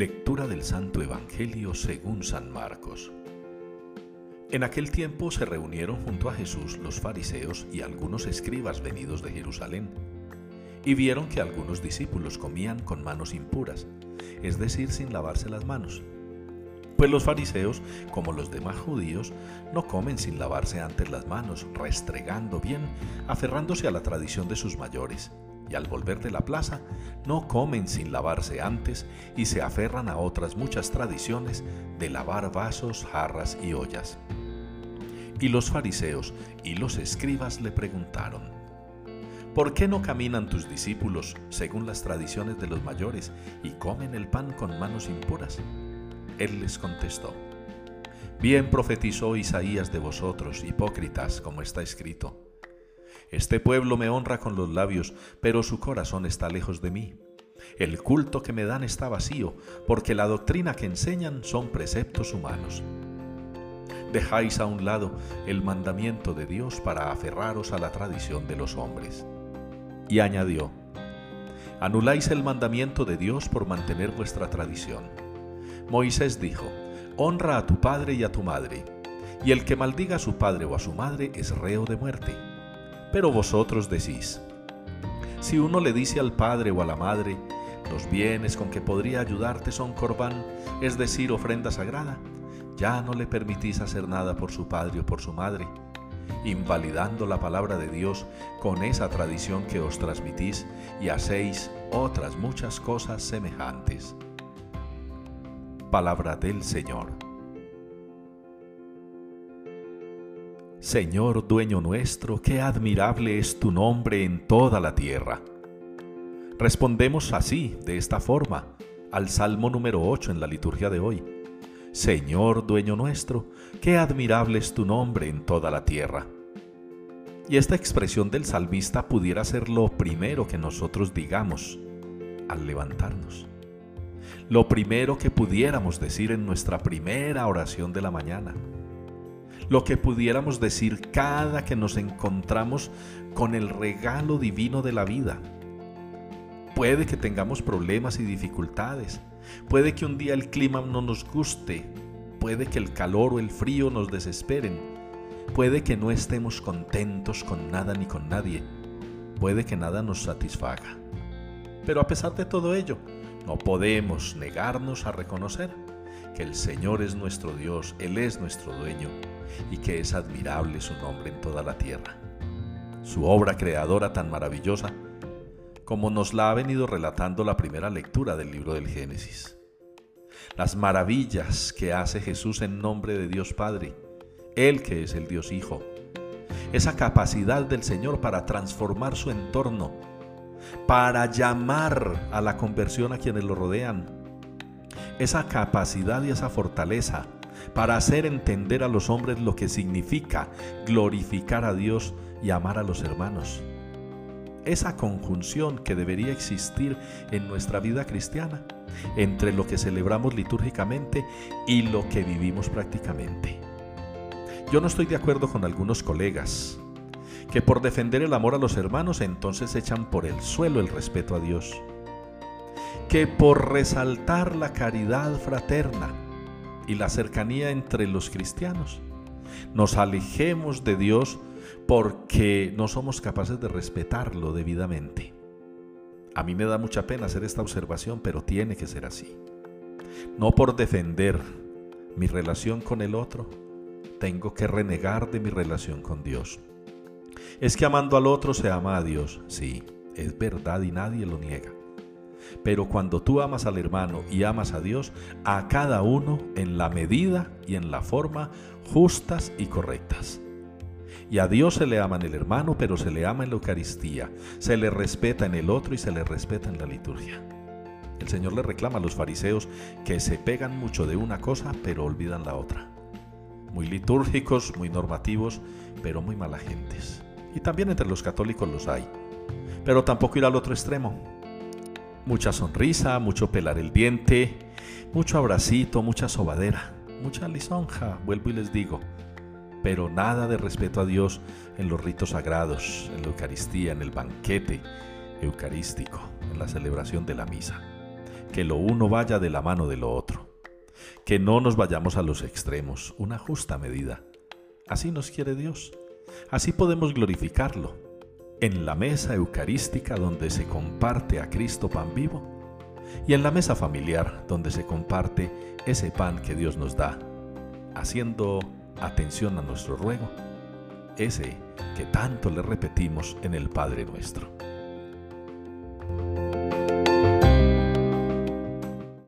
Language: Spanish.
Lectura del Santo Evangelio según San Marcos. En aquel tiempo se reunieron junto a Jesús los fariseos y algunos escribas venidos de Jerusalén, y vieron que algunos discípulos comían con manos impuras, es decir, sin lavarse las manos. Pues los fariseos, como los demás judíos, no comen sin lavarse antes las manos, restregando bien, aferrándose a la tradición de sus mayores y al volver de la plaza no comen sin lavarse antes y se aferran a otras muchas tradiciones de lavar vasos, jarras y ollas. Y los fariseos y los escribas le preguntaron, ¿por qué no caminan tus discípulos según las tradiciones de los mayores y comen el pan con manos impuras? Él les contestó, Bien profetizó Isaías de vosotros, hipócritas, como está escrito este pueblo me honra con los labios, pero su corazón está lejos de mí. El culto que me dan está vacío, porque la doctrina que enseñan son preceptos humanos. Dejáis a un lado el mandamiento de Dios para aferraros a la tradición de los hombres. Y añadió, anuláis el mandamiento de Dios por mantener vuestra tradición. Moisés dijo, honra a tu padre y a tu madre, y el que maldiga a su padre o a su madre es reo de muerte. Pero vosotros decís, si uno le dice al padre o a la madre, los bienes con que podría ayudarte son corbán, es decir, ofrenda sagrada, ya no le permitís hacer nada por su padre o por su madre, invalidando la palabra de Dios con esa tradición que os transmitís y hacéis otras muchas cosas semejantes. Palabra del Señor. Señor dueño nuestro, qué admirable es tu nombre en toda la tierra. Respondemos así, de esta forma, al Salmo número 8 en la liturgia de hoy. Señor dueño nuestro, qué admirable es tu nombre en toda la tierra. Y esta expresión del salmista pudiera ser lo primero que nosotros digamos al levantarnos. Lo primero que pudiéramos decir en nuestra primera oración de la mañana lo que pudiéramos decir cada que nos encontramos con el regalo divino de la vida. Puede que tengamos problemas y dificultades, puede que un día el clima no nos guste, puede que el calor o el frío nos desesperen, puede que no estemos contentos con nada ni con nadie, puede que nada nos satisfaga. Pero a pesar de todo ello, no podemos negarnos a reconocer que el Señor es nuestro Dios, Él es nuestro dueño y que es admirable su nombre en toda la tierra. Su obra creadora tan maravillosa como nos la ha venido relatando la primera lectura del libro del Génesis. Las maravillas que hace Jesús en nombre de Dios Padre, Él que es el Dios Hijo. Esa capacidad del Señor para transformar su entorno, para llamar a la conversión a quienes lo rodean. Esa capacidad y esa fortaleza para hacer entender a los hombres lo que significa glorificar a Dios y amar a los hermanos. Esa conjunción que debería existir en nuestra vida cristiana entre lo que celebramos litúrgicamente y lo que vivimos prácticamente. Yo no estoy de acuerdo con algunos colegas que por defender el amor a los hermanos entonces echan por el suelo el respeto a Dios. Que por resaltar la caridad fraterna y la cercanía entre los cristianos. Nos alejemos de Dios porque no somos capaces de respetarlo debidamente. A mí me da mucha pena hacer esta observación, pero tiene que ser así. No por defender mi relación con el otro, tengo que renegar de mi relación con Dios. Es que amando al otro se ama a Dios, sí, es verdad y nadie lo niega. Pero cuando tú amas al hermano y amas a Dios, a cada uno en la medida y en la forma justas y correctas. Y a Dios se le ama en el hermano, pero se le ama en la Eucaristía, se le respeta en el otro y se le respeta en la liturgia. El Señor le reclama a los fariseos que se pegan mucho de una cosa, pero olvidan la otra. Muy litúrgicos, muy normativos, pero muy mala gentes. Y también entre los católicos los hay. Pero tampoco ir al otro extremo, Mucha sonrisa, mucho pelar el diente, mucho abracito, mucha sobadera, mucha lisonja, vuelvo y les digo. Pero nada de respeto a Dios en los ritos sagrados, en la Eucaristía, en el banquete eucarístico, en la celebración de la misa. que lo uno vaya de la mano de lo otro, que no nos vayamos a los extremos, una justa medida. Así nos quiere Dios, así podemos glorificarlo, en la mesa eucarística donde se comparte a Cristo pan vivo, y en la mesa familiar donde se comparte ese pan que Dios nos da, haciendo atención a nuestro ruego, ese que tanto le repetimos en el Padre nuestro.